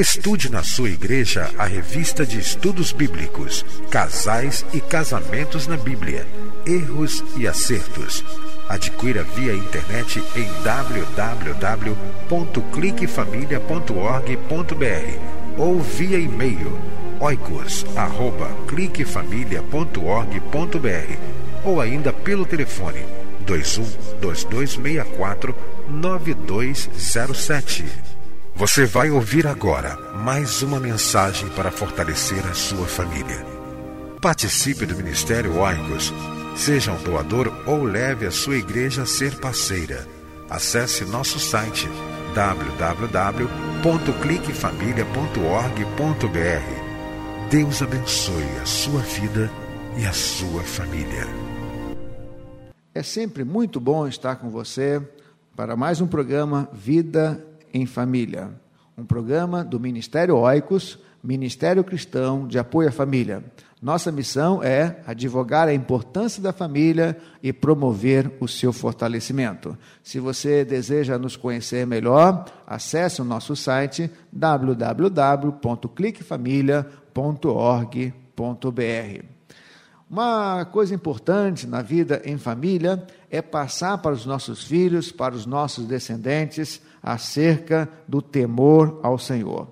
Estude na sua igreja a revista de estudos bíblicos, Casais e Casamentos na Bíblia, Erros e Acertos. Adquira via internet em www.cliquefamilia.org.br ou via e-mail oicos@cliquefamilia.org.br ou ainda pelo telefone 21 2264 9207. Você vai ouvir agora mais uma mensagem para fortalecer a sua família. Participe do Ministério Oicos. Seja um doador ou leve a sua igreja a ser parceira. Acesse nosso site www.cliquefamilia.org.br. Deus abençoe a sua vida e a sua família. É sempre muito bom estar com você para mais um programa Vida em Família, um programa do Ministério Oicos, Ministério Cristão de Apoio à Família. Nossa missão é advogar a importância da família e promover o seu fortalecimento. Se você deseja nos conhecer melhor, acesse o nosso site www.cliquefamilia.org.br. Uma coisa importante na vida em família é passar para os nossos filhos, para os nossos descendentes, acerca do temor ao Senhor.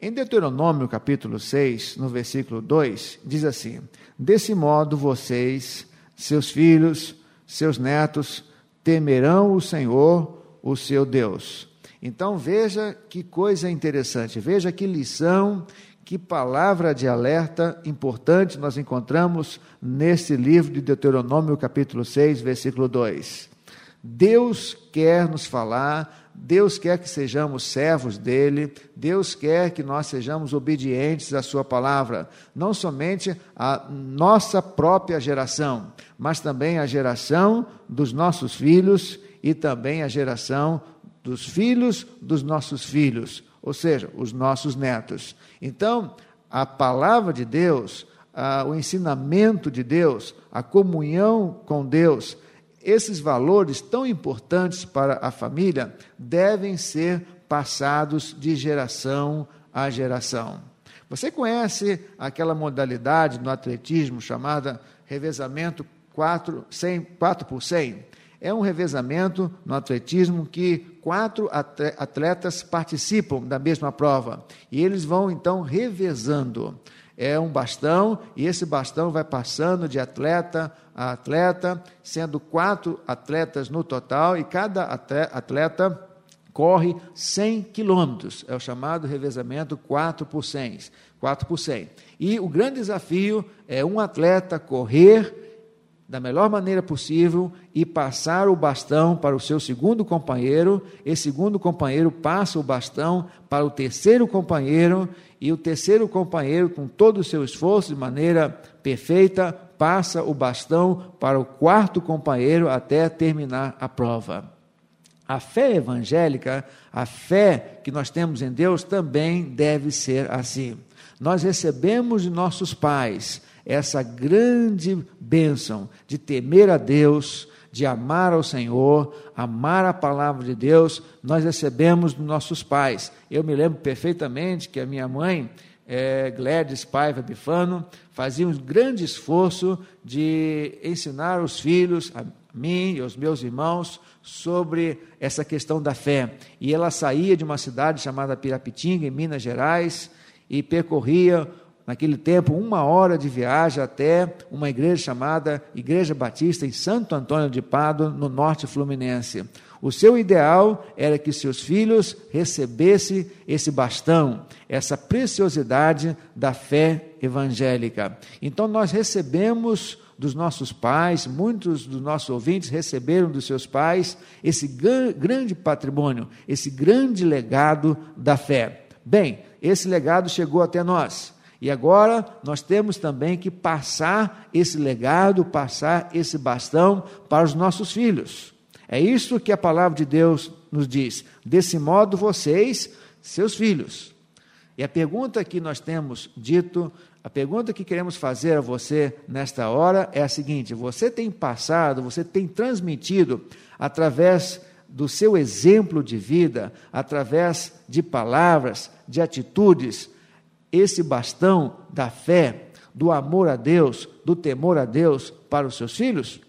Em Deuteronômio capítulo 6, no versículo 2, diz assim: Desse modo vocês, seus filhos, seus netos, temerão o Senhor, o seu Deus. Então veja que coisa interessante, veja que lição que palavra de alerta importante nós encontramos nesse livro de Deuteronômio, capítulo 6, versículo 2. Deus quer nos falar, Deus quer que sejamos servos dele, Deus quer que nós sejamos obedientes à sua palavra, não somente a nossa própria geração, mas também a geração dos nossos filhos e também a geração dos filhos dos nossos filhos ou seja, os nossos netos. Então, a palavra de Deus, o ensinamento de Deus, a comunhão com Deus, esses valores tão importantes para a família devem ser passados de geração a geração. Você conhece aquela modalidade no atletismo chamada revezamento 4, 100, 4 por 100? É um revezamento no atletismo que quatro atletas participam da mesma prova e eles vão então revezando. É um bastão e esse bastão vai passando de atleta a atleta, sendo quatro atletas no total e cada atleta corre 100 quilômetros. É o chamado revezamento 4 por 100. 4 por 100. E o grande desafio é um atleta correr da melhor maneira possível e passar o bastão para o seu segundo companheiro. Esse segundo companheiro passa o bastão para o terceiro companheiro e o terceiro companheiro, com todo o seu esforço de maneira perfeita, passa o bastão para o quarto companheiro até terminar a prova. A fé evangélica, a fé que nós temos em Deus, também deve ser assim. Nós recebemos de nossos pais essa grande bênção de temer a Deus, de amar ao Senhor, amar a palavra de Deus, nós recebemos dos nossos pais. Eu me lembro perfeitamente que a minha mãe, é, Gladys Paiva Bifano, fazia um grande esforço de ensinar os filhos, a mim e aos meus irmãos, sobre essa questão da fé. E ela saía de uma cidade chamada Pirapitinga, em Minas Gerais, e percorria naquele tempo, uma hora de viagem até uma igreja chamada Igreja Batista em Santo Antônio de Pádua, no norte fluminense. O seu ideal era que seus filhos recebessem esse bastão, essa preciosidade da fé evangélica. Então nós recebemos dos nossos pais, muitos dos nossos ouvintes receberam dos seus pais esse grande patrimônio, esse grande legado da fé. Bem, esse legado chegou até nós. E agora nós temos também que passar esse legado, passar esse bastão para os nossos filhos. É isso que a palavra de Deus nos diz. Desse modo, vocês, seus filhos. E a pergunta que nós temos dito, a pergunta que queremos fazer a você nesta hora é a seguinte: você tem passado, você tem transmitido através do seu exemplo de vida, através de palavras, de atitudes, esse bastão da fé, do amor a Deus, do temor a Deus para os seus filhos?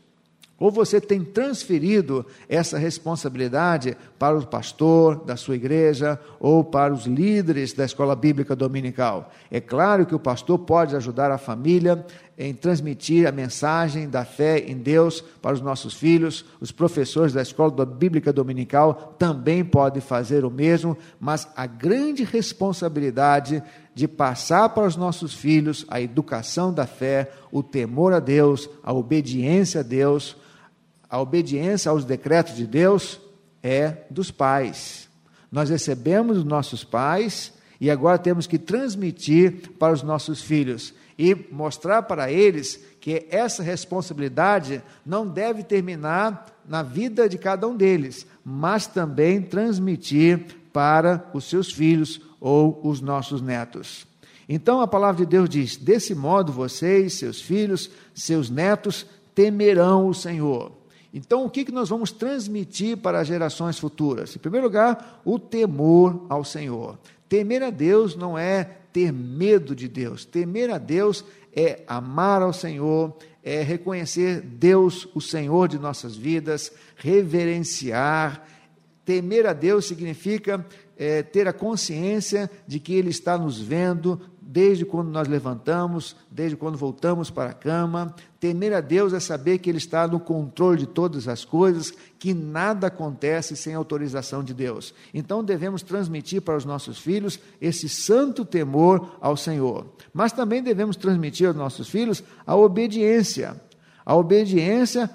Ou você tem transferido essa responsabilidade para o pastor da sua igreja ou para os líderes da escola bíblica dominical? É claro que o pastor pode ajudar a família em transmitir a mensagem da fé em Deus para os nossos filhos. Os professores da escola bíblica dominical também podem fazer o mesmo, mas a grande responsabilidade de passar para os nossos filhos a educação da fé, o temor a Deus, a obediência a Deus, a obediência aos decretos de Deus é dos pais. Nós recebemos dos nossos pais e agora temos que transmitir para os nossos filhos e mostrar para eles que essa responsabilidade não deve terminar na vida de cada um deles, mas também transmitir para os seus filhos ou os nossos netos. Então a palavra de Deus diz: desse modo vocês, seus filhos, seus netos temerão o Senhor. Então, o que, que nós vamos transmitir para as gerações futuras? Em primeiro lugar, o temor ao Senhor. Temer a Deus não é ter medo de Deus. Temer a Deus é amar ao Senhor, é reconhecer Deus, o Senhor de nossas vidas, reverenciar. Temer a Deus significa é, ter a consciência de que Ele está nos vendo, desde quando nós levantamos, desde quando voltamos para a cama. Temer a Deus é saber que Ele está no controle de todas as coisas, que nada acontece sem autorização de Deus. Então devemos transmitir para os nossos filhos esse santo temor ao Senhor. Mas também devemos transmitir aos nossos filhos a obediência. A obediência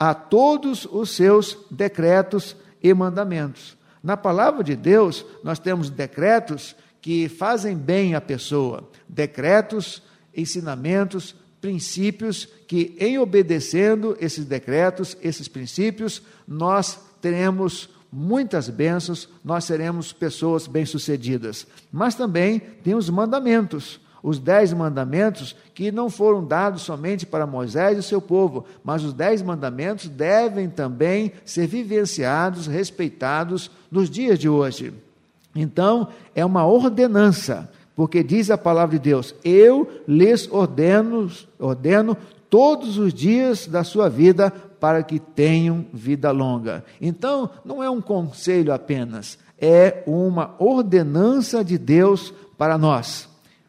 a todos os seus decretos e mandamentos. Na palavra de Deus, nós temos decretos que fazem bem à pessoa, decretos, ensinamentos, princípios que, em obedecendo esses decretos, esses princípios, nós teremos muitas bênçãos, nós seremos pessoas bem-sucedidas. Mas também tem os mandamentos, os dez mandamentos que não foram dados somente para Moisés e seu povo, mas os dez mandamentos devem também ser vivenciados, respeitados nos dias de hoje. Então, é uma ordenança, porque diz a palavra de Deus: Eu lhes ordeno, ordeno todos os dias da sua vida para que tenham vida longa. Então, não é um conselho apenas, é uma ordenança de Deus para nós.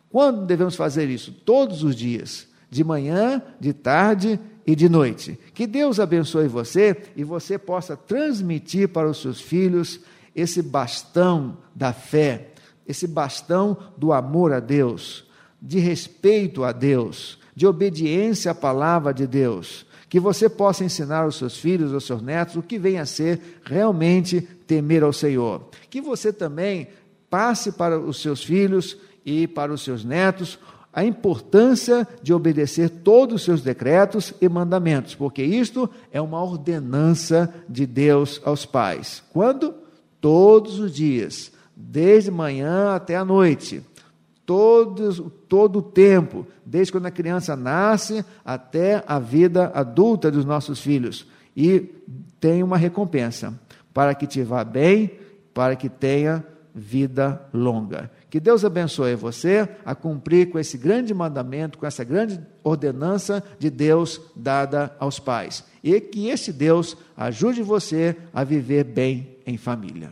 Quando devemos fazer isso? Todos os dias, de manhã, de tarde e de noite. Que Deus abençoe você e você possa transmitir para os seus filhos esse bastão da fé, esse bastão do amor a Deus, de respeito a Deus, de obediência à palavra de Deus. Que você possa ensinar aos seus filhos, aos seus netos, o que vem a ser realmente temer ao Senhor. Que você também passe para os seus filhos e para os seus netos a importância de obedecer todos os seus decretos e mandamentos, porque isto é uma ordenança de Deus aos pais. Quando? todos os dias, desde manhã até a noite, todos, todo o tempo, desde quando a criança nasce até a vida adulta dos nossos filhos. E tem uma recompensa para que te vá bem, para que tenha vida longa. Que Deus abençoe você a cumprir com esse grande mandamento, com essa grande ordenança de Deus dada aos pais. E que esse Deus ajude você a viver bem em família.